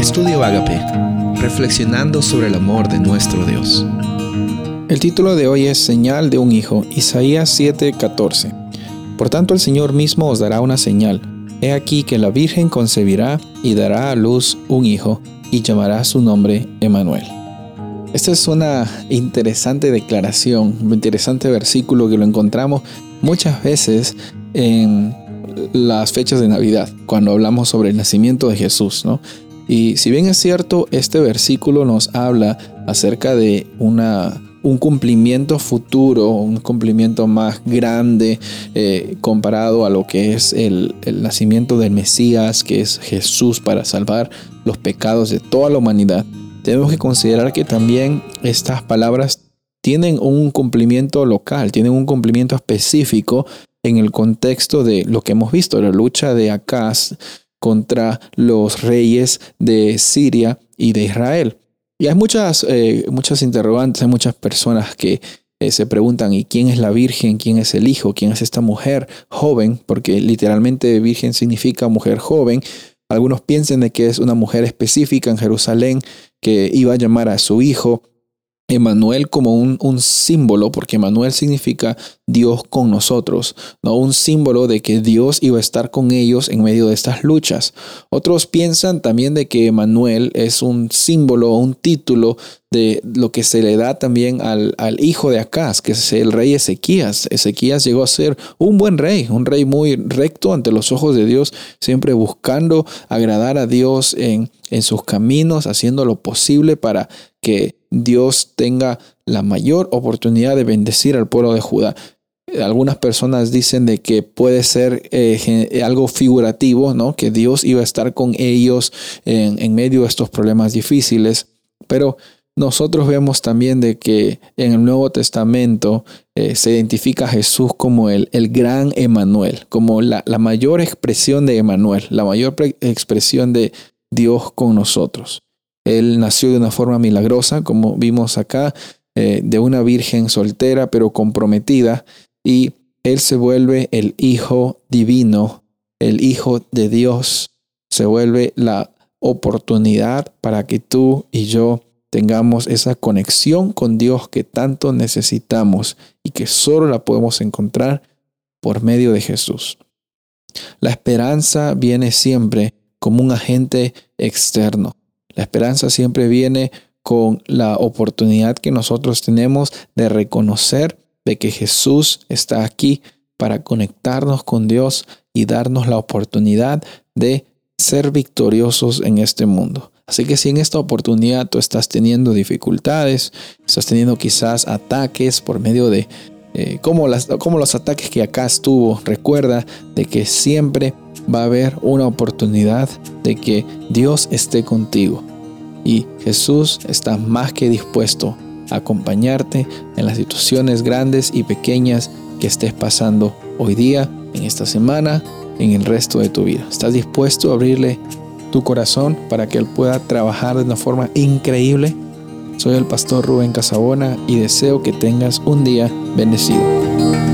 Estudio Agape, reflexionando sobre el amor de nuestro Dios. El título de hoy es Señal de un Hijo, Isaías 7:14. Por tanto el Señor mismo os dará una señal. He aquí que la Virgen concebirá y dará a luz un hijo, y llamará su nombre Emanuel. Esta es una interesante declaración, un interesante versículo que lo encontramos muchas veces en las fechas de Navidad, cuando hablamos sobre el nacimiento de Jesús, ¿no? Y si bien es cierto, este versículo nos habla acerca de una, un cumplimiento futuro, un cumplimiento más grande eh, comparado a lo que es el, el nacimiento del Mesías, que es Jesús para salvar los pecados de toda la humanidad, tenemos que considerar que también estas palabras tienen un cumplimiento local, tienen un cumplimiento específico en el contexto de lo que hemos visto, la lucha de Acaz contra los reyes de Siria y de Israel. Y hay muchas, eh, muchas interrogantes, hay muchas personas que eh, se preguntan, ¿y quién es la Virgen? ¿Quién es el Hijo? ¿Quién es esta mujer joven? Porque literalmente Virgen significa mujer joven. Algunos piensan de que es una mujer específica en Jerusalén que iba a llamar a su hijo Emanuel como un, símbolo, porque Emanuel significa Dios con nosotros, no un símbolo de que Dios iba a estar con ellos en medio de estas luchas. Otros piensan también de que Emanuel es un símbolo, un título de lo que se le da también al, al, hijo de Acaz, que es el rey Ezequías. Ezequías llegó a ser un buen rey, un rey muy recto ante los ojos de Dios, siempre buscando agradar a Dios en, en sus caminos, haciendo lo posible para que Dios tenga la mayor oportunidad de bendecir al pueblo de Judá. Algunas personas dicen de que puede ser eh, algo figurativo, ¿no? Que Dios iba a estar con ellos en, en medio de estos problemas difíciles. Pero nosotros vemos también de que en el Nuevo Testamento eh, se identifica a Jesús como el, el gran Emanuel, como la, la, mayor expresión de Emanuel, la mayor expresión de Dios con nosotros. Él nació de una forma milagrosa, como vimos acá, eh, de una virgen soltera pero comprometida, y Él se vuelve el Hijo divino, el Hijo de Dios, se vuelve la oportunidad para que tú y yo tengamos esa conexión con Dios que tanto necesitamos y que solo la podemos encontrar por medio de Jesús. La esperanza viene siempre como un agente externo. La esperanza siempre viene con la oportunidad que nosotros tenemos de reconocer de que Jesús está aquí para conectarnos con Dios y darnos la oportunidad de ser victoriosos en este mundo. Así que si en esta oportunidad tú estás teniendo dificultades, estás teniendo quizás ataques por medio de eh, como, las, como los ataques que acá estuvo, recuerda de que siempre va a haber una oportunidad de que Dios esté contigo. Y Jesús está más que dispuesto a acompañarte en las situaciones grandes y pequeñas que estés pasando hoy día, en esta semana, en el resto de tu vida. ¿Estás dispuesto a abrirle tu corazón para que Él pueda trabajar de una forma increíble? Soy el pastor Rubén Casabona y deseo que tengas un día bendecido.